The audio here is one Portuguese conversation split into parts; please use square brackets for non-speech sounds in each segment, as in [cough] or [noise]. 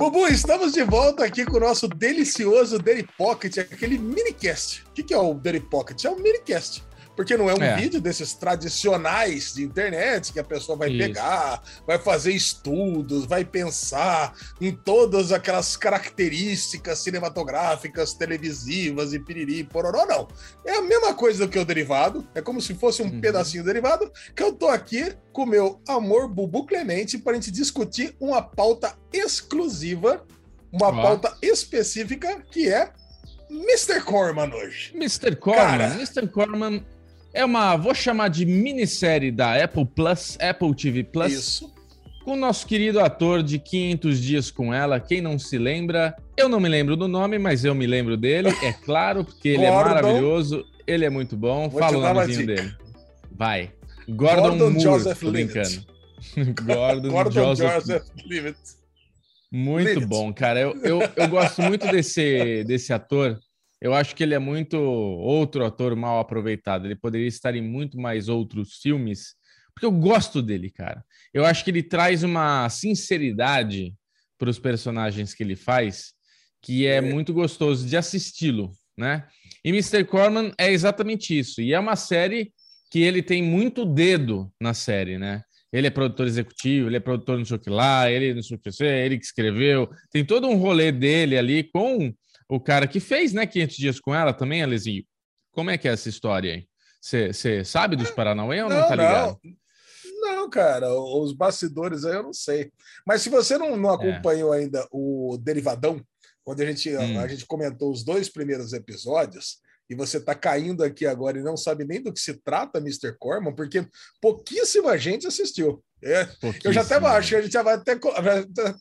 Bubu, estamos de volta aqui com o nosso delicioso Daily Pocket, aquele minicast. O que é o Daily Pocket? É um minicast porque não é um é. vídeo desses tradicionais de internet que a pessoa vai Isso. pegar, vai fazer estudos, vai pensar em todas aquelas características cinematográficas, televisivas e piriri, pororó, não. É a mesma coisa do que o derivado, é como se fosse um uhum. pedacinho derivado, que eu tô aqui com meu amor Bubu Clemente para a gente discutir uma pauta exclusiva, uma ah. pauta específica que é Mr. Corman hoje. Mr. Corman, Cara, Mr. Corman é uma, vou chamar de minissérie da Apple Plus, Apple TV Plus. Isso. Com o nosso querido ator de 500 dias com ela. Quem não se lembra, eu não me lembro do nome, mas eu me lembro dele, é claro, porque ele é maravilhoso, ele é muito bom. Vou Fala o nomezinho dele. Vai. Gordon, Gordon Moore, Joseph tô brincando. [laughs] Gordon, Gordon Joseph, Joseph Levitt. Muito bom, cara. Eu, eu, eu gosto muito desse, desse ator eu acho que ele é muito outro ator mal aproveitado. Ele poderia estar em muito mais outros filmes, porque eu gosto dele, cara. Eu acho que ele traz uma sinceridade para os personagens que ele faz que é, é. muito gostoso de assisti-lo, né? E Mr. Corman é exatamente isso. E é uma série que ele tem muito dedo na série, né? Ele é produtor executivo, ele é produtor no sei o que lá, ele não sei o que, ele que escreveu. Tem todo um rolê dele ali com o cara que fez, né, 500 dias com ela também, Alezinho. Como é que é essa história aí? Você sabe dos Paranauê ou não, não tá ligado? Não. não, cara, os bastidores aí eu não sei. Mas se você não, não é. acompanhou é. ainda o Derivadão, quando a gente, hum. a gente comentou os dois primeiros episódios, e você está caindo aqui agora e não sabe nem do que se trata Mr. Corman, porque pouquíssima gente assistiu. É, eu já até acho que a gente já vai até,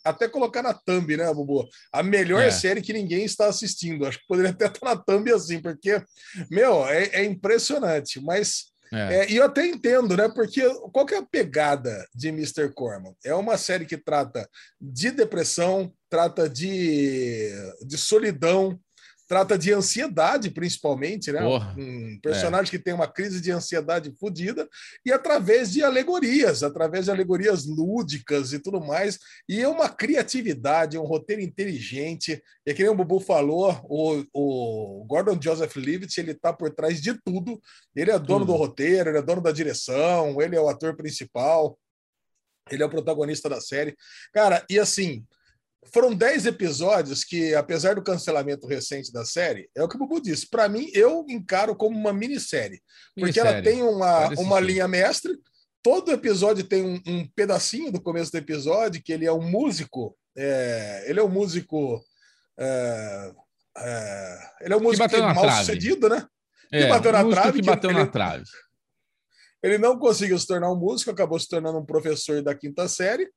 até colocar na thumb, né, Bubu? A melhor é. série que ninguém está assistindo. Acho que poderia até estar na thumb assim, porque, meu, é, é impressionante. Mas é. É, e eu até entendo, né? Porque qual que é a pegada de Mr. Corman? É uma série que trata de depressão, trata de, de solidão, trata de ansiedade, principalmente, né? Porra, um personagem é. que tem uma crise de ansiedade fodida, e através de alegorias, através de alegorias lúdicas e tudo mais, e é uma criatividade, um roteiro inteligente, e que nem o Bubu falou, o, o Gordon Joseph Levitt, ele tá por trás de tudo, ele é dono tudo. do roteiro, ele é dono da direção, ele é o ator principal, ele é o protagonista da série. Cara, e assim, foram 10 episódios que, apesar do cancelamento recente da série, é o que o Bubu disse. Para mim, eu encaro como uma minissérie. Porque ela tem uma, uma linha mestre. Todo episódio tem um, um, pedacinho do começo do episódio, que ele é um músico. É, ele é um músico. É, é, ele é um músico mal trave. sucedido, né? É, que bateu na trave. Que bateu na trave. Ele não conseguiu se tornar um músico, acabou se tornando um professor da quinta série.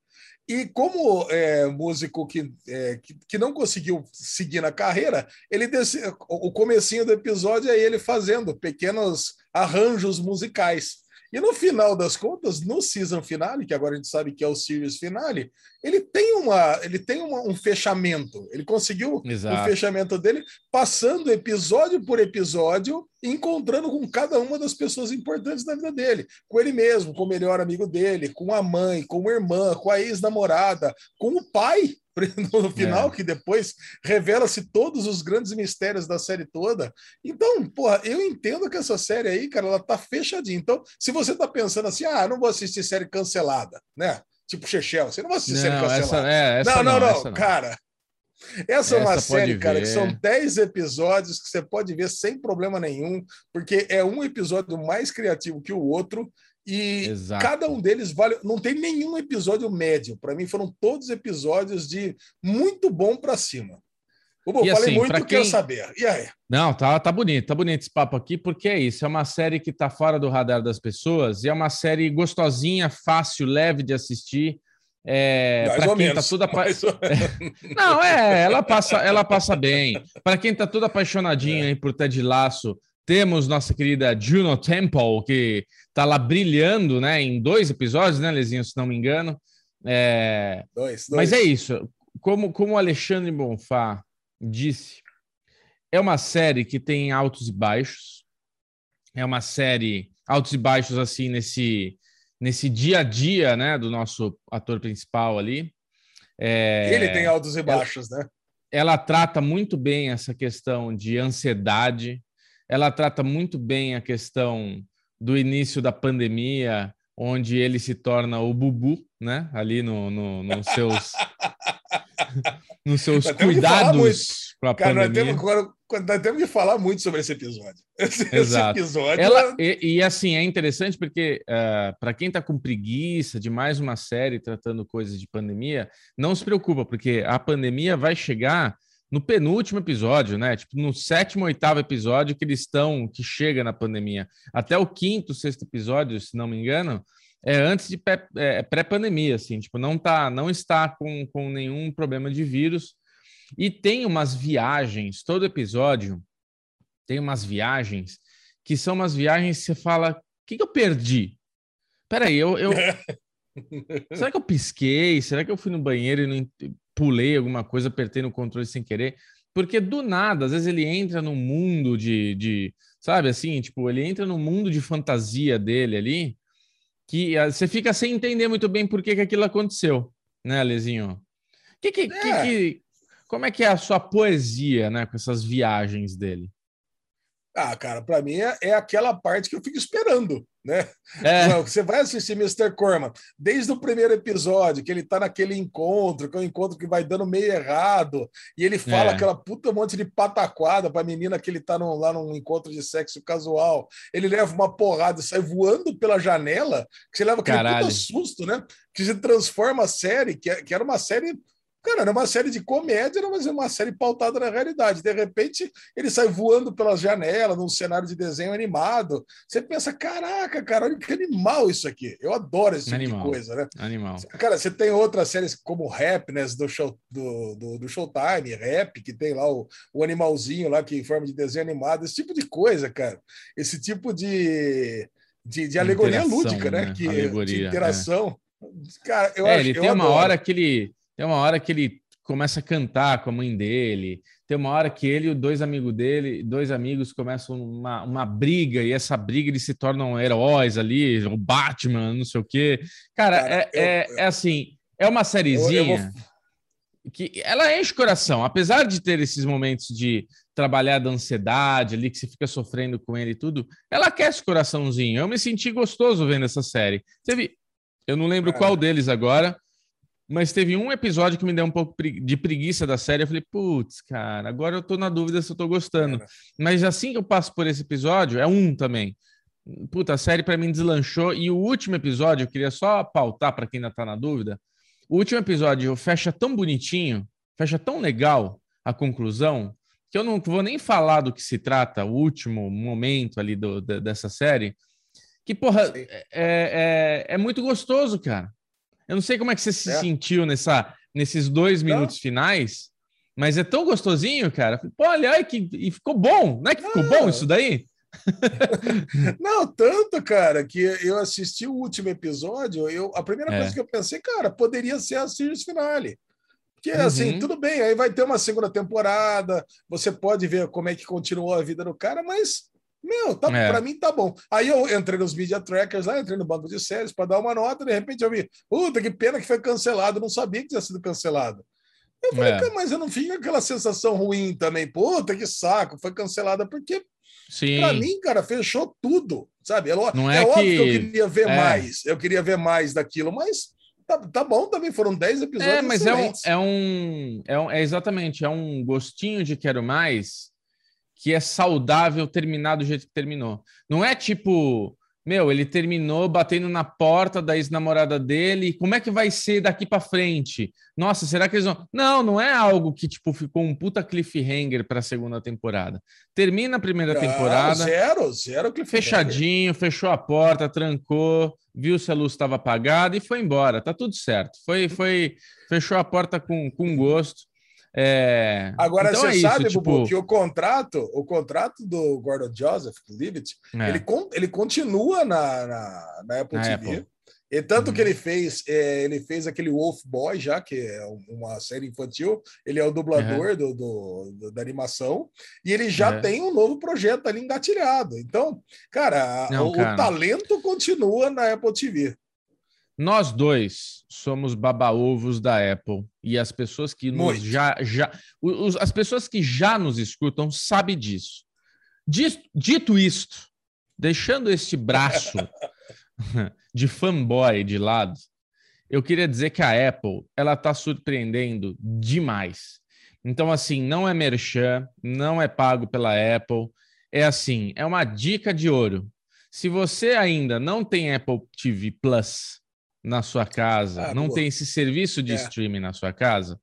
E como é, músico que, é, que, que, não conseguiu seguir na carreira, ele desse, o comecinho do episódio é ele fazendo pequenos arranjos musicais. E no final das contas, no season finale, que agora a gente sabe que é o series finale, ele tem uma, ele tem uma, um fechamento. Ele conseguiu Exato. o fechamento dele passando episódio por episódio, encontrando com cada uma das pessoas importantes da vida dele, com ele mesmo, com o melhor amigo dele, com a mãe, com a irmã, com a ex-namorada, com o pai [laughs] no final, é. que depois revela-se todos os grandes mistérios da série toda. Então, porra, eu entendo que essa série aí, cara, ela tá fechadinha. Então, se você tá pensando assim, ah, não vou assistir série cancelada, né? Tipo Chechel, você não vai assistir não, série cancelada. Essa, é, essa não, não, não, não, cara. Essa, essa é uma série, cara, que são 10 episódios que você pode ver sem problema nenhum, porque é um episódio mais criativo que o outro e Exato. cada um deles vale. Não tem nenhum episódio médio. Para mim, foram todos episódios de muito bom para cima. Bom, falei assim, muito, quem... quero saber. E aí? Não, tá, tá bonito, tá bonito esse papo aqui, porque é isso. É uma série que tá fora do radar das pessoas e é uma série gostosinha, fácil, leve de assistir. É, para quem tá menos, tá tudo apa... [laughs] Não, é, ela passa, ela passa bem. Para quem tá tudo apaixonadinho é. por Ted Laço, temos nossa querida Juno Temple, que tá lá brilhando, né, em dois episódios, né, Lezinho, se não me engano. É... Dois, dois. Mas é isso. Como, como o Alexandre Bonfá disse, é uma série que tem altos e baixos. É uma série altos e baixos assim nesse nesse dia a dia, né, do nosso ator principal ali. É, ele tem altos e baixos, ela, né? Ela trata muito bem essa questão de ansiedade, ela trata muito bem a questão do início da pandemia, onde ele se torna o Bubu, né? Ali no, no, [laughs] nos seus nos seus cuidados com a Cara, pandemia. Nós temos, nós temos que falar muito sobre esse episódio. [laughs] Esse, Exato. Esse episódio. Ela, e, e, assim, é interessante porque, uh, é, para quem está com preguiça de mais uma série tratando coisas de pandemia, não se preocupa, porque a pandemia vai chegar no penúltimo episódio, né? Tipo, no sétimo, oitavo episódio que eles estão, que chega na pandemia. Até o quinto, sexto episódio, se não me engano, é antes de é, pré-pandemia, assim, tipo, não tá, não está com, com nenhum problema de vírus. E tem umas viagens, todo episódio tem umas viagens que são umas viagens que você fala: o que, que eu perdi? Peraí, eu, eu. [laughs] Será que eu pisquei? Será que eu fui no banheiro e não pulei alguma coisa, apertei no controle sem querer? Porque do nada, às vezes ele entra num mundo de, de sabe assim, tipo, ele entra no mundo de fantasia dele ali, que ah, você fica sem entender muito bem por que, que aquilo aconteceu, né, Alezinho? Que, que, é. que, que, como é que é a sua poesia, né, com essas viagens dele? Ah, cara, para mim é, é, aquela parte que eu fico esperando, né? É. Você vai assistir Mr. Corman desde o primeiro episódio, que ele tá naquele encontro, que é um encontro que vai dando meio errado, e ele fala é. aquela puta monte de pataquada pra menina que ele tá lá num encontro de sexo casual. Ele leva uma porrada e sai voando pela janela, que você leva aquele puta susto, né? Que se transforma a série, que, é, que era uma série Cara, era uma série de comédia, mas uma série pautada na realidade. De repente, ele sai voando pelas janelas num cenário de desenho animado. Você pensa, caraca, cara, olha que animal isso aqui. Eu adoro esse tipo animal. de coisa, né? Animal. Cara, você tem outras séries como Happiness do, show, do, do, do Showtime, Rap, que tem lá o, o animalzinho lá que em forma de desenho animado, esse tipo de coisa, cara. Esse tipo de, de, de alegoria lúdica, né? né? Que, alegoria, de interação. É. Cara, eu é, acho, ele tem uma hora que ele tem uma hora que ele começa a cantar com a mãe dele. Tem uma hora que ele e dois amigos dele, dois amigos começam uma, uma briga e essa briga eles se tornam heróis ali, o Batman, não sei o quê. Cara, Cara é, eu, é, eu, é, assim, é uma sériezinha vou... que ela enche o coração, apesar de ter esses momentos de trabalhar da ansiedade ali que você fica sofrendo com ele e tudo, ela aquece o coraçãozinho. Eu me senti gostoso vendo essa série. Teve, eu não lembro Cara. qual deles agora, mas teve um episódio que me deu um pouco de preguiça da série. Eu falei, putz, cara, agora eu tô na dúvida se eu tô gostando. Mas assim que eu passo por esse episódio, é um também. Puta, a série para mim deslanchou. E o último episódio, eu queria só pautar para quem ainda tá na dúvida. O último episódio fecha tão bonitinho, fecha tão legal a conclusão, que eu não vou nem falar do que se trata, o último momento ali do, dessa série, que, porra, é, é, é muito gostoso, cara. Eu não sei como é que você se é. sentiu nessa, nesses dois minutos não. finais, mas é tão gostosinho, cara. Pô, olha, que, e ficou bom. Não é que ficou bom isso daí? [laughs] não, tanto, cara, que eu assisti o último episódio, eu, a primeira é. coisa que eu pensei, cara, poderia ser a series finale. Porque, assim, uhum. assim, tudo bem, aí vai ter uma segunda temporada, você pode ver como é que continuou a vida do cara, mas meu, tá, é. para mim tá bom. Aí eu entrei nos media trackers lá, entrei no banco de séries para dar uma nota, de repente eu vi, puta, que pena que foi cancelado, não sabia que tinha sido cancelado. Eu falei, é. mas eu não fico aquela sensação ruim também, puta, que saco, foi cancelada, porque para mim, cara, fechou tudo, sabe? É, não é, é óbvio que... que eu queria ver é. mais, eu queria ver mais daquilo, mas tá, tá bom também, foram 10 episódios. É, mas é um, é um, é um. É exatamente, é um gostinho de quero mais que é saudável terminar do jeito que terminou. Não é tipo, meu, ele terminou batendo na porta da ex-namorada dele, como é que vai ser daqui para frente? Nossa, será que eles vão. Não, não é algo que tipo ficou um puta cliffhanger para a segunda temporada. Termina a primeira temporada. Zero, zero cliffhanger. Fechadinho, fechou a porta, trancou, viu se a luz estava apagada e foi embora. Tá tudo certo. Foi, foi, fechou a porta com, com gosto. É... Agora então você é sabe, isso, Bubu, tipo... que o contrato, o contrato do Gordon Joseph, Leavitt, é. ele, ele continua na, na, na Apple na TV. Apple. E tanto uhum. que ele fez, é, ele fez aquele Wolf Boy já, que é uma série infantil. Ele é o dublador uhum. do, do, do, da animação e ele já uhum. tem um novo projeto ali engatilhado. Então, cara, Não, o, cara, o, talento continua na Apple TV. Nós dois somos baba-ovos da Apple e as pessoas que nos já, já os, as pessoas que já nos escutam sabem disso. Dito, dito isto, deixando este braço [laughs] de fanboy de lado, eu queria dizer que a Apple ela está surpreendendo demais. Então, assim, não é merchan, não é pago pela Apple. É assim, é uma dica de ouro. Se você ainda não tem Apple TV Plus na sua casa, ah, não boa. tem esse serviço de é. streaming na sua casa,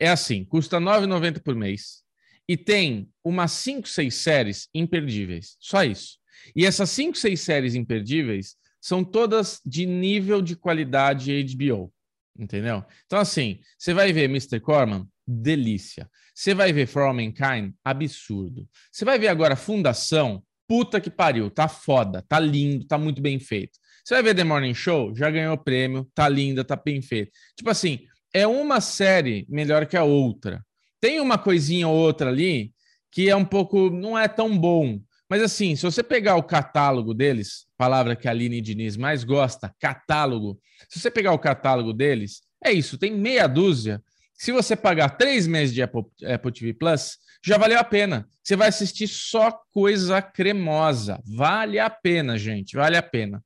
é assim, custa R$ 9,90 por mês e tem umas 5, 6 séries imperdíveis. Só isso. E essas 5, 6 séries imperdíveis são todas de nível de qualidade HBO. Entendeu? Então, assim, você vai ver Mr. Corman, delícia. Você vai ver For All Mankind, absurdo. Você vai ver agora Fundação, puta que pariu, tá foda, tá lindo, tá muito bem feito. Você vai ver The Morning Show, já ganhou prêmio, tá linda, tá bem feito. Tipo assim, é uma série melhor que a outra. Tem uma coisinha ou outra ali que é um pouco, não é tão bom, mas assim, se você pegar o catálogo deles, palavra que a Aline Diniz mais gosta, catálogo. Se você pegar o catálogo deles, é isso, tem meia dúzia. Se você pagar três meses de Apple, Apple TV Plus, já valeu a pena. Você vai assistir só coisa cremosa. Vale a pena, gente, vale a pena.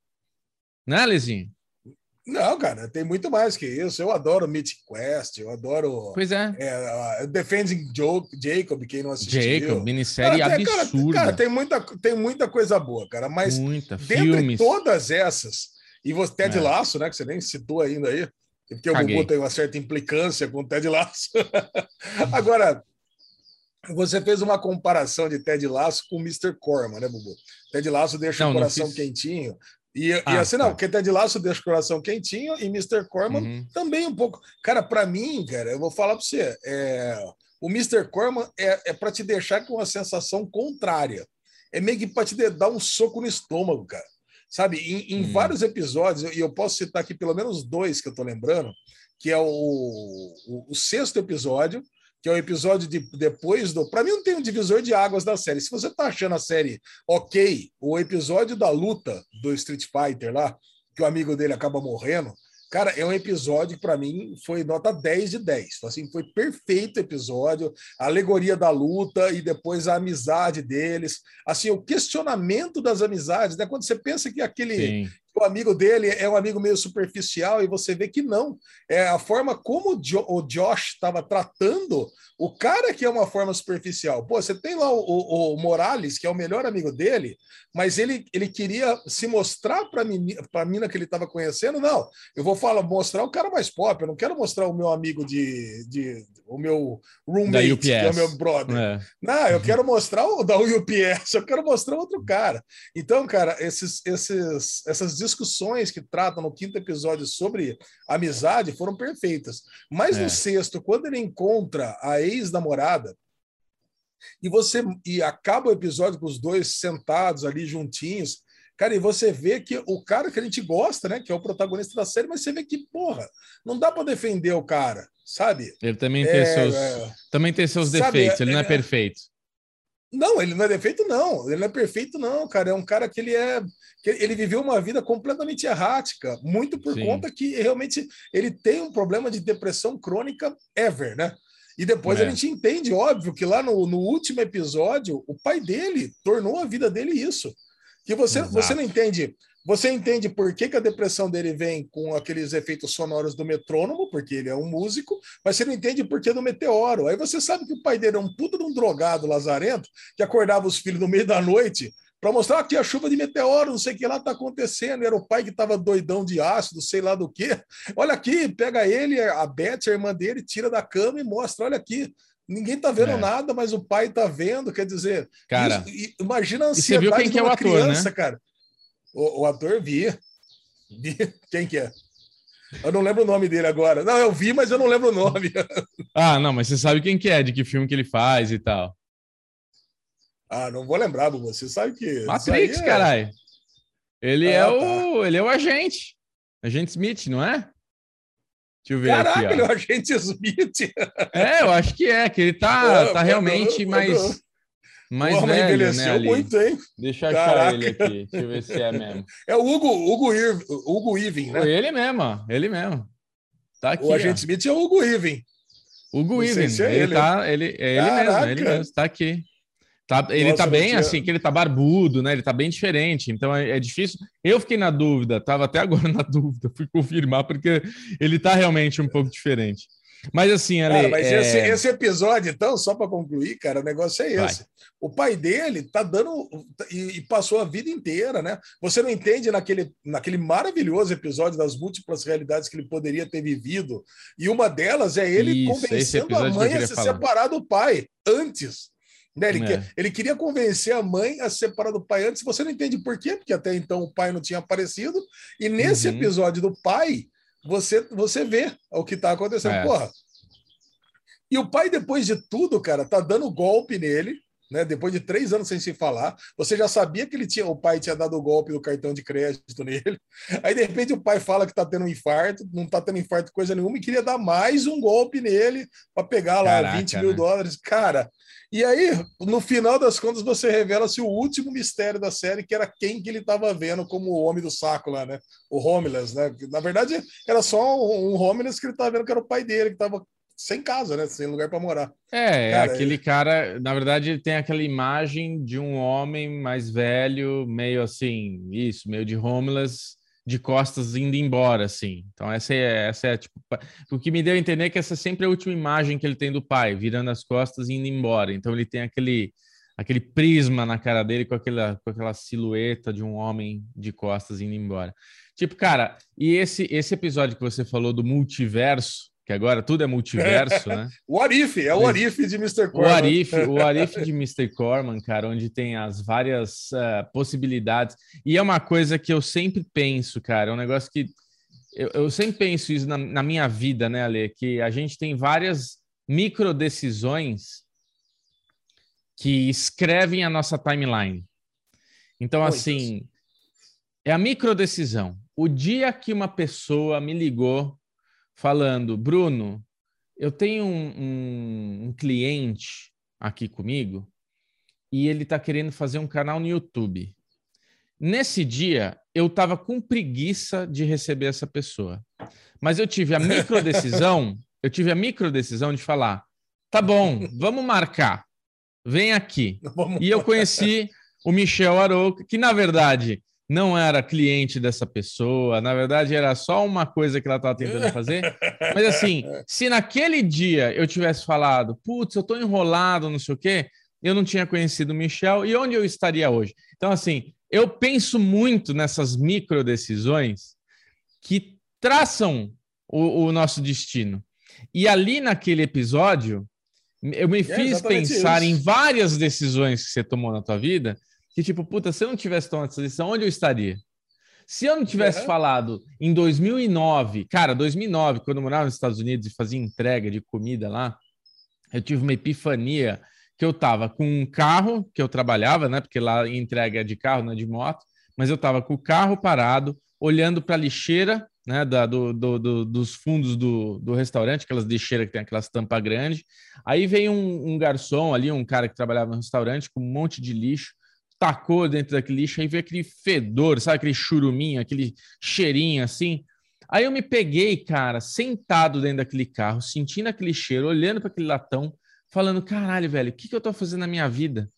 Né, Lezinho? Não, cara, tem muito mais que isso. Eu adoro Mythic Quest, eu adoro. Pois é. é Defending Jacob, quem não assistiu. Jacob, minissérie cara, absurda. Cara, cara, tem, muita, tem muita coisa boa, cara, mas muita, dentre filmes. todas essas, e você, Ted é. Laço, né, que você nem citou ainda aí, porque o Gugu tem uma certa implicância com o Ted Laço. [laughs] Agora, você fez uma comparação de Ted Laço com o Mr. Corman, né, Bubu? Ted Laço deixa não, o coração quentinho. E, ah, e assim, tá. não, porque Ted Laço deixa o coração quentinho e Mr. Corman uhum. também um pouco. Cara, para mim, cara, eu vou falar para você, é, o Mr. Corman é, é para te deixar com uma sensação contrária. É meio que para te dar um soco no estômago, cara. Sabe, em, em uhum. vários episódios, e eu posso citar aqui pelo menos dois que eu tô lembrando, que é o, o, o sexto episódio, que é o episódio de depois do. Para mim, não tem um divisor de águas da série. Se você tá achando a série ok, o episódio da luta do Street Fighter lá, que o amigo dele acaba morrendo, cara, é um episódio que para mim foi nota 10 de 10. Então, assim, foi perfeito episódio, a alegoria da luta e depois a amizade deles. Assim, o questionamento das amizades, né? Quando você pensa que aquele. Sim o amigo dele é um amigo meio superficial e você vê que não. É a forma como o, jo o Josh estava tratando o cara que é uma forma superficial. Pô, você tem lá o, o, o Morales, que é o melhor amigo dele, mas ele, ele queria se mostrar para a mina que ele estava conhecendo. Não, eu vou falar, mostrar o cara mais pop, eu não quero mostrar o meu amigo de. de o meu roommate, que é o meu brother. É. Não, eu quero mostrar o da UPS, eu quero mostrar outro cara. Então, cara, esses, esses, essas discussões que tratam no quinto episódio sobre amizade foram perfeitas. Mas é. no sexto, quando ele encontra a ex-namorada, e você e acaba o episódio com os dois sentados ali juntinhos, cara, e você vê que o cara que a gente gosta, né, que é o protagonista da série, mas você vê que, porra, não dá para defender o cara, sabe? Ele também tem é, seus é, também tem seus sabe, defeitos, ele não é, é perfeito. Não, ele não é defeito, não. Ele não é perfeito, não, cara. É um cara que ele é. Que ele viveu uma vida completamente errática, muito por Sim. conta que realmente ele tem um problema de depressão crônica ever, né? E depois é. a gente entende, óbvio, que lá no, no, último episódio, o pai dele tornou a vida dele isso. Que você, você não entende. Você entende por que, que, a depressão dele vem com aqueles efeitos sonoros do metrônomo, porque ele é um músico, mas você não entende por que do meteoro. Aí você sabe que o pai dele é um puta de um drogado lazarento que acordava os filhos no meio da noite para mostrar aqui a chuva de meteoro, não sei o que lá está acontecendo. Era o pai que estava doidão de ácido, sei lá do que. Olha aqui, pega ele, a Beth, a irmã dele, tira da cama e mostra: olha aqui. Ninguém está vendo é. nada, mas o pai está vendo. Quer dizer, cara, isso, imagina a ansiedade você viu quem que é o ator, criança, né? cara. O, o ator vi. Quem que é? Eu não lembro o nome dele agora. Não, eu vi, mas eu não lembro o nome. [laughs] ah, não, mas você sabe quem que é, de que filme que ele faz e tal. Ah, não vou lembrar, você sabe que. Matrix, é... caralho. Ele, ah, é tá. o, ele é o agente. Agente Smith, não é? Deixa eu ver Caraca, aqui, ele é o agente Smith. É, eu acho que é, que ele tá, tá realmente mais. Mais Pô, velho, envelheceu né, muito, hein? Deixa eu Caraca. achar ele aqui. Deixa eu ver se é mesmo. [laughs] É o Hugo, Hugo, Ir, Hugo Even, né? Ele mesmo. Ele mesmo. Tá aqui, o agente ó. Smith é o Hugo Even. Hugo Even. Se é ele, ele, tá, ele, é ele mesmo, ele mesmo. Tá aqui. Tá, ele Nossa, tá bem tinha... assim, que ele tá barbudo, né? Ele tá bem diferente, então é, é, difícil. Eu fiquei na dúvida, tava até agora [laughs] na dúvida, fui confirmar, porque ele tá realmente um pouco diferente. Mas assim, Ale, cara, mas é... esse, esse, episódio, então, só para concluir, cara, o negócio é esse. Vai. O pai dele tá dando e, e, passou a vida inteira, né? Você não entende naquele, naquele maravilhoso episódio das múltiplas realidades que ele poderia ter vivido. E uma delas é ele Isso, convencendo a mãe a se falar. separar do pai antes. Né? Ele, é. ele queria convencer a mãe a se separar do pai antes. Você não entende por quê? Porque até então o pai não tinha aparecido. E nesse uhum. episódio do pai, você, você vê o que está acontecendo. É. Porra. E o pai, depois de tudo, cara, tá dando golpe nele. Né, depois de três anos sem se falar, você já sabia que ele tinha, o pai tinha dado o golpe do cartão de crédito nele. [laughs] Aí, de repente, o pai fala que tá tendo um infarto, não tá tendo infarto coisa nenhuma, e queria dar mais um golpe nele para pegar lá Caraca, 20 mil né? dólares. Cara, e aí, no final das contas, você revela-se o último mistério da série, que era quem que ele estava vendo como o homem do saco lá, né? O Homeless, né? Na verdade, era só um Homeless que ele estava vendo que era o pai dele, que estava sem casa, né? Sem lugar para morar. É, cara, aquele ele... cara, na verdade, ele tem aquela imagem de um homem mais velho, meio assim, isso, meio de homeless, de costas indo embora, assim. Então, essa é, essa é tipo. O que me deu a entender é que essa é sempre a última imagem que ele tem do pai, virando as costas e indo embora. Então, ele tem aquele, aquele prisma na cara dele com aquela, com aquela silhueta de um homem de costas indo embora. Tipo, cara, e esse, esse episódio que você falou do multiverso, que agora tudo é multiverso, né? [laughs] o Arif, é o Arif de Mr. Corman. O Arif, o [laughs] Arif de Mr. Corman, cara, onde tem as várias uh, possibilidades. E é uma coisa que eu sempre penso, cara, é um negócio que eu, eu sempre penso isso na, na, minha vida, né, Ale? Que a gente tem várias micro decisões que escrevem a nossa timeline. Então, assim, é a micro decisão. O dia que uma pessoa me ligou falando: Bruno, eu tenho um, um, um cliente aqui comigo e ele está querendo fazer um canal no YouTube. Nesse dia, eu estava com preguiça de receber essa pessoa. Mas eu tive a micro decisão, [laughs] eu tive a micro decisão de falar: tá bom, vamos marcar. Vem aqui. Vamos... E eu conheci o Michel Arouca, que na verdade não era cliente dessa pessoa, na verdade era só uma coisa que ela estava tentando fazer. Mas assim, se naquele dia eu tivesse falado, putz, eu estou enrolado, não sei o quê, eu não tinha conhecido o Michel e onde eu estaria hoje? Então, assim, eu penso muito nessas micro decisões que traçam o, o nosso destino. E ali naquele episódio, eu me é fiz pensar isso. em várias decisões que você tomou na tua vida que tipo, puta, se eu não tivesse tomado essa decisão, onde eu estaria? Se eu não tivesse uhum. falado em 2009, cara, 2009, quando eu morava nos Estados Unidos e fazia entrega de comida lá, eu tive uma epifania que eu tava com um carro que eu trabalhava, né? Porque lá entrega é de carro, não é de moto, mas eu tava com o carro parado, olhando para a lixeira, né? Da, do, do, do, dos fundos do, do restaurante, aquelas lixeiras que tem aquelas tampas grandes. Aí veio um, um garçom ali, um cara que trabalhava no restaurante, com um monte de lixo tacou dentro daquele lixo, aí veio aquele fedor, sabe, aquele churuminho, aquele cheirinho assim. Aí eu me peguei, cara, sentado dentro daquele carro, sentindo aquele cheiro, olhando para aquele latão, falando: caralho, velho, o que, que eu tô fazendo na minha vida?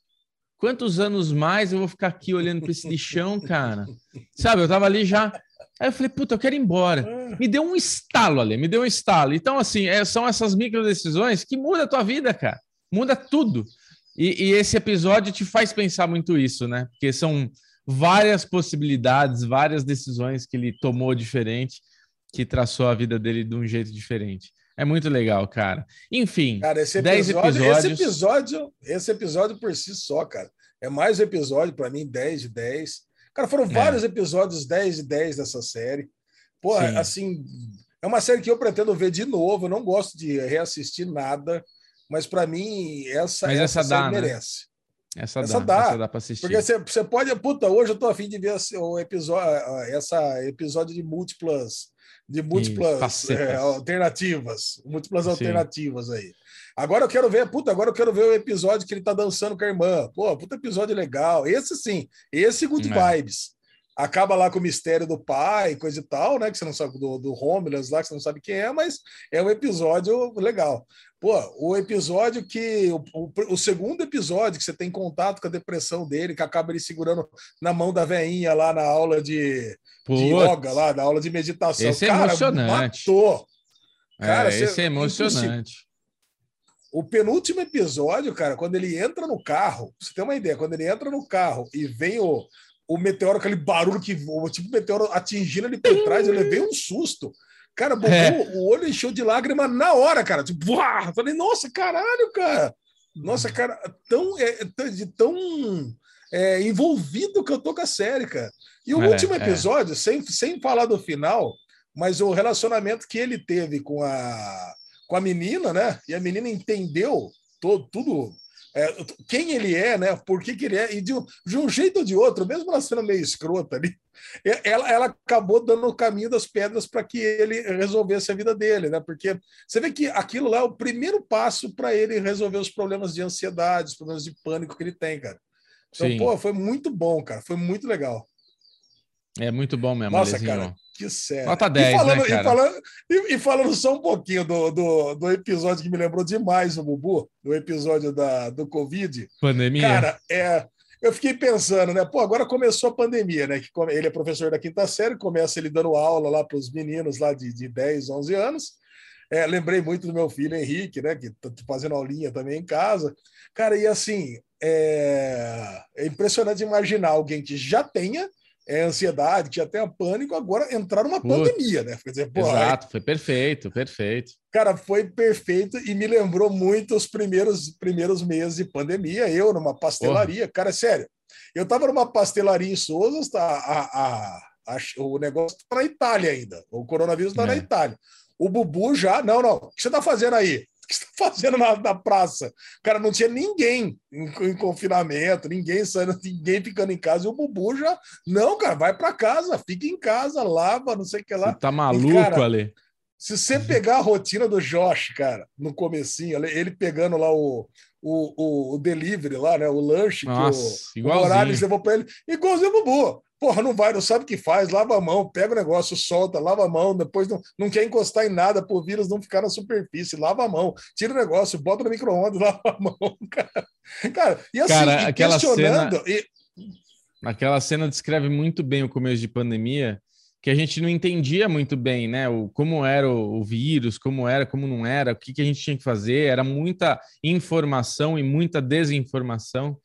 Quantos anos mais eu vou ficar aqui olhando para esse lixão, cara? Sabe, eu tava ali já. Aí eu falei, puta, eu quero ir embora. Me deu um estalo ali, me deu um estalo. Então, assim, é, são essas micro decisões que mudam a tua vida, cara. Muda tudo. E, e, esse episódio te faz pensar muito isso, né? Porque são várias possibilidades, várias decisões que ele tomou diferente, que traçou a vida dele de um jeito diferente. É muito legal, cara. Enfim, cara, esse episódio, episódios... esse episódio, esse episódio por si só, cara, é mais um episódio para mim 10 de 10. Cara, foram é. vários episódios 10 de 10 dessa série. Porra, Sim. assim, é uma série que eu pretendo ver de novo. Eu não gosto de reassistir nada. Mas para mim, essa, Mas essa, essa dá, né? merece. Essa, essa dá, dá. Essa dá pra assistir. Porque você, você pode. Puta, hoje eu tô afim de ver o episódio, essa episódio de múltiplas, de múltiplas é, alternativas. Múltiplas Sim. alternativas aí. Agora eu quero ver, puta, agora eu quero ver o episódio que ele tá dançando com a irmã. Pô, puta episódio legal. Esse sim, esse good é. vibes. Acaba lá com o mistério do pai, coisa e tal, né? Que você não sabe do, do Romulus lá, que você não sabe quem é, mas é um episódio legal. Pô, o episódio que. O, o, o, segundo episódio que você tem contato com a depressão dele, que acaba ele segurando na mão da veinha lá na aula de, de yoga, lá, na aula de meditação. Esse é Cara, emocionante. Matou. Cara, é, esse é emocionante. O penúltimo episódio, cara, quando ele entra no carro, você tem uma ideia, quando ele entra no carro e vem o, o meteoro, aquele barulho que voa, tipo meteoro atingindo ele por trás, eu levei um susto. Cara, é. o olho encheu de lágrima na hora, cara. Tipo, uá! falei, nossa, caralho, cara. Nossa, cara, tão, é, é tão é, envolvido que eu tô com a série, cara. E o é, último é. episódio, sem, sem falar do final, mas o relacionamento que ele teve com a, com a menina, né? E a menina entendeu todo, tudo é, quem ele é, né? Por que, que ele é, e de um, de um, jeito ou de outro, mesmo ela sendo meio escrota ali, [laughs] ela, ela acabou dando o caminho das pedras para que ele resolvesse a vida dele, né? Porque você vê que aquilo lá é o primeiro passo para ele resolver os problemas de ansiedade, os problemas de pânico que ele tem, cara. Então, Sim. pô, foi muito bom, cara. Foi muito legal. É muito bom mesmo, Nossa, cara. Que sério. Nota 10, e falando, né, cara? E falando, e, e falando, só um pouquinho do, do, do, episódio que me lembrou demais o Bubu, do episódio da, do Covid. Pandemia? Cara, é, eu fiquei pensando, né? Pô, agora começou a pandemia, né? Que ele é professor da quinta série, começa ele dando aula lá para os meninos lá de, de 10, 11 anos. É, lembrei muito do meu filho Henrique, né? Que tá fazendo aulinha também em casa. Cara, e assim, é, é impressionante imaginar alguém que já tenha é, ansiedade, tinha até pânico, agora entrar numa Putz, pandemia, né? Quer dizer, pô, exato, foi perfeito, perfeito. Cara, foi perfeito e me lembrou muito os primeiros, primeiros meses de pandemia, eu numa pastelaria. Porra. Cara, é sério, eu tava numa pastelaria em Souza, tá, a, a, a, o negócio tá na Itália ainda, o coronavírus tá é. na Itália. O Bubu já, não, não, o que você tá fazendo aí? O que você está fazendo na, na, praça? Cara, não tinha ninguém em, em, confinamento, ninguém saindo, ninguém ficando em casa. E o Bubu já, não, cara, vai para casa, fica em casa, lava, não sei o que lá. Você tá maluco, e, cara, Ale? Se você pegar a rotina do Josh, cara, no comecinho, ele pegando lá o, o, o, o delivery lá, né? O lanche Nossa, que o, o horário levou para ele, igualzinho o Bubu. Porra, não vai, não sabe o que faz, lava a mão, pega o negócio, solta, lava a mão, depois não, não quer encostar em nada para o vírus não ficar na superfície, lava a mão, tira o negócio, bota no micro-ondas, [laughs] lava a mão, cara. Cara, e assim, cara, e questionando. Cena, e... Aquela cena descreve muito bem o começo de pandemia, que a gente não entendia muito bem, né? O, como era o, o vírus, como era, como não era, o que, que a gente tinha que fazer, era muita informação e muita desinformação.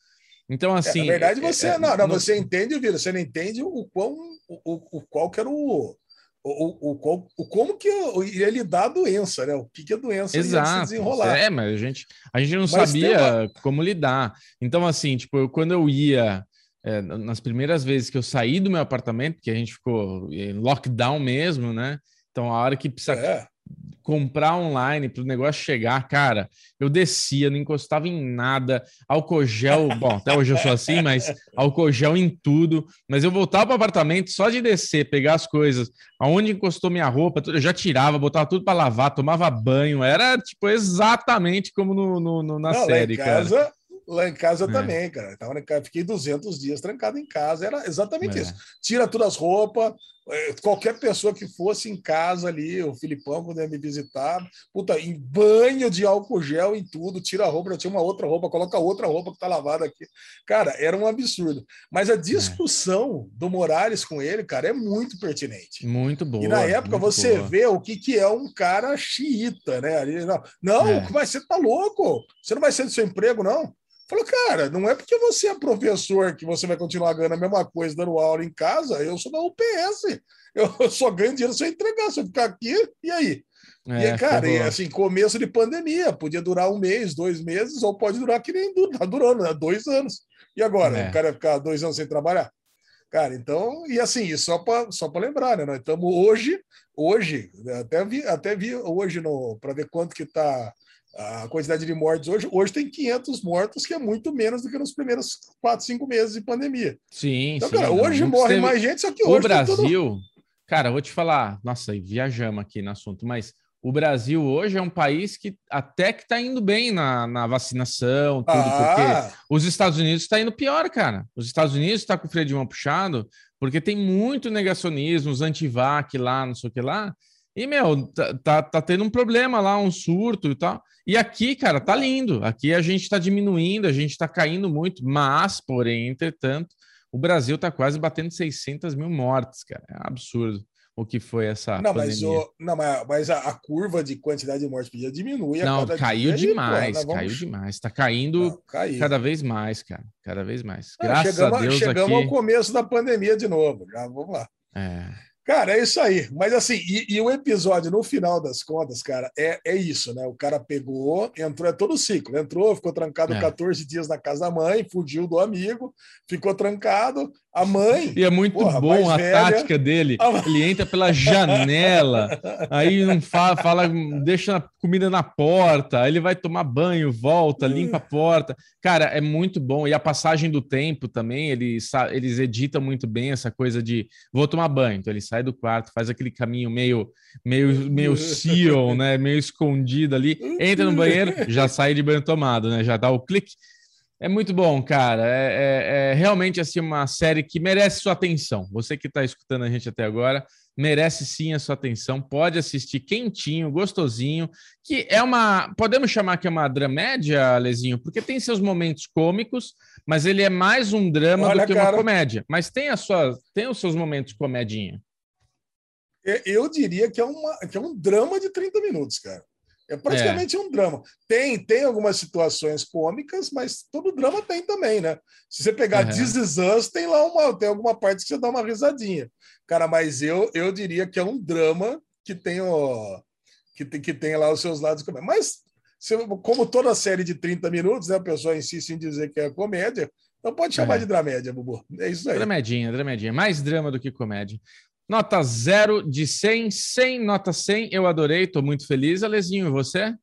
Então, assim. É, na verdade, você é, não, não, você entende o vírus, você não entende o quão o, o, qual que era o. O, o, o, o como que ia lidar a doença, né? O que, que a doença Exato. ia se desenrolar. É, mas a gente, a gente não mas sabia uma... como lidar. Então, assim, tipo, eu, quando eu ia, é, nas primeiras vezes que eu saí do meu apartamento, que a gente ficou em lockdown mesmo, né? Então, a hora que precisa é comprar online para o negócio chegar, cara, eu descia, não encostava em nada, álcool gel, [laughs] bom, até hoje eu sou assim, mas álcool gel em tudo, mas eu voltava para o apartamento só de descer, pegar as coisas, aonde encostou minha roupa, eu já tirava, botava tudo para lavar, tomava banho, era tipo exatamente como no, no, no na não, série, casa, cara. Lá em casa é. também, cara. Tava, fiquei 200 dias trancado em casa. Era exatamente é. isso. Tira todas as roupas, é, qualquer pessoa que fosse em casa ali, o Filipão, quando ia me visitar, puta, em banho de álcool gel em tudo, tira a roupa, eu tinha uma outra roupa, coloca outra roupa que tá lavada aqui. Cara, era um absurdo. Mas a é. discussão é. do Morales com ele, cara, é muito pertinente. Muito boa. E na época você boa. vê o que, que é um cara xiita, né? Ali, não, não é. mas você tá louco, você não vai ser do seu emprego, não. Falou, cara, não é porque você é professor que você vai continuar ganhando a mesma coisa dando aula em casa. Eu sou da UPS. Eu [laughs] só ganho dinheiro se eu entregar. Se eu ficar aqui, e aí? É, e, cara, e, assim, começo de pandemia, podia durar um mês, dois meses, ou pode durar que nem tá durando, né? Dois anos. E agora? É. O cara ficar dois anos sem trabalhar? Cara, então, e assim, só para só lembrar, né? Nós estamos hoje, hoje, até vi, até vi hoje para ver quanto que está a quantidade de mortes hoje, hoje tem 500 mortos, que é muito menos do que nos primeiros 4, 5 meses de pandemia. Sim, então, sim, cara, hoje morre teve... mais gente, só que hoje. O Brasil, tudo... cara, vou te falar, nossa, viajamos aqui no assunto, mas o Brasil hoje é um país que até que está indo bem na, na vacinação, tudo, ah. porque os Estados Unidos está indo pior, cara. Os Estados Unidos está com o freio de mão puxado, porque tem muito negacionismo, os antivac lá, não sei o que lá. E, meu, tá, tá, tá, tendo um problema lá, um surto e tal. E aqui, cara, tá lindo. Aqui a gente está diminuindo, a gente está caindo muito, mas, porém, entretanto, o Brasil está quase batendo 600 mil mortes, cara. É absurdo o que foi essa não, mas, o, não, mas, mas a, a, curva de quantidade de mortes por dia diminui. Não, caiu demais, pô, vamos... caiu demais. Está caindo não, cada vez mais, cara. Cada vez mais. Graças chegamos, a Deus Chegamos aqui... ao começo da pandemia de novo. Já, vamos lá. É. Cara, é isso aí. Mas assim, e, e, o episódio, no final das contas, cara, é, é isso, né? O cara pegou, entrou, é todo o ciclo. Entrou, ficou trancado é. 14 dias na casa da mãe, fugiu do amigo, ficou trancado. A mãe. E é muito porra, bom a velha, tática dele. A... Ele entra pela janela, aí não fala, fala, deixa a comida na porta, aí ele vai tomar banho, volta, limpa a porta. Cara, é muito bom. E a passagem do tempo também, eles, eles editam muito bem essa coisa de vou tomar banho. Então ele sai do quarto, faz aquele caminho meio, meio, meio Sion, né? Meio escondido ali, entra no banheiro, já sai de banho tomado, né? Já dá o clique é muito bom, cara. É, é, é, realmente assim uma série que merece sua atenção. Você que está escutando a gente até agora merece sim a sua atenção. Pode assistir quentinho, gostosinho, que é uma. Podemos chamar que é uma dramédia, Lezinho, porque tem seus momentos cômicos, mas ele é mais um drama Olha, do que cara, uma comédia. Mas tem a sua, tem os seus momentos comedinha. Eu diria que é, uma, que é um drama de 30 minutos, cara. É praticamente é. um drama. Tem, tem algumas situações cômicas, mas todo drama tem também, né? Se você pegar uhum. This Is Us, tem lá uma, tem alguma parte que você dá uma risadinha. Cara, mas eu, eu diria que é um drama que tem, o, que, tem, que tem lá os seus lados. Mas, se, como toda série de 30 minutos, né, a pessoa insiste em dizer que é comédia, então pode chamar é. de dramédia, Bubu. É isso aí. Dramedinha, dramedinha. Mais drama do que comédia. Nota 0 de 100, 100, nota 100. Eu adorei, estou muito feliz. Alezinho, e você?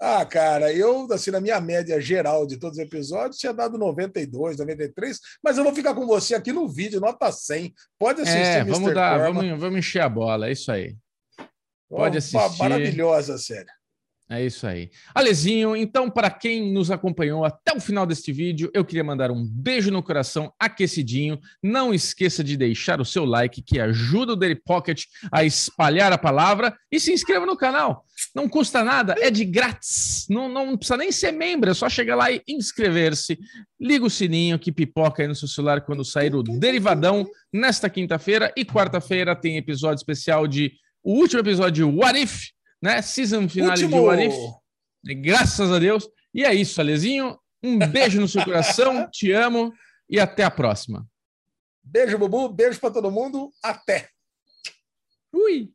Ah, cara, eu, assim, na minha média geral de todos os episódios, tinha dado 92, 93, mas eu vou ficar com você aqui no vídeo, nota 100. Pode assistir, é, vamos dar, vamos, vamos encher a bola, é isso aí. Pode assistir. Maravilhosa série. É isso aí. Alezinho, então, para quem nos acompanhou até o final deste vídeo, eu queria mandar um beijo no coração aquecidinho. Não esqueça de deixar o seu like, que ajuda o Daily Pocket a espalhar a palavra. E se inscreva no canal. Não custa nada, é de grátis. Não, não precisa nem ser membro, é só chegar lá e inscrever-se. Liga o sininho que pipoca aí no seu celular quando sair o Derivadão nesta quinta-feira. E quarta-feira tem episódio especial de. O último episódio de What If né? Season final de What Graças a Deus. E é isso, Alezinho. Um [laughs] beijo no seu coração, te amo e até a próxima. Beijo, Bubu. Beijo para todo mundo. Até. Fui.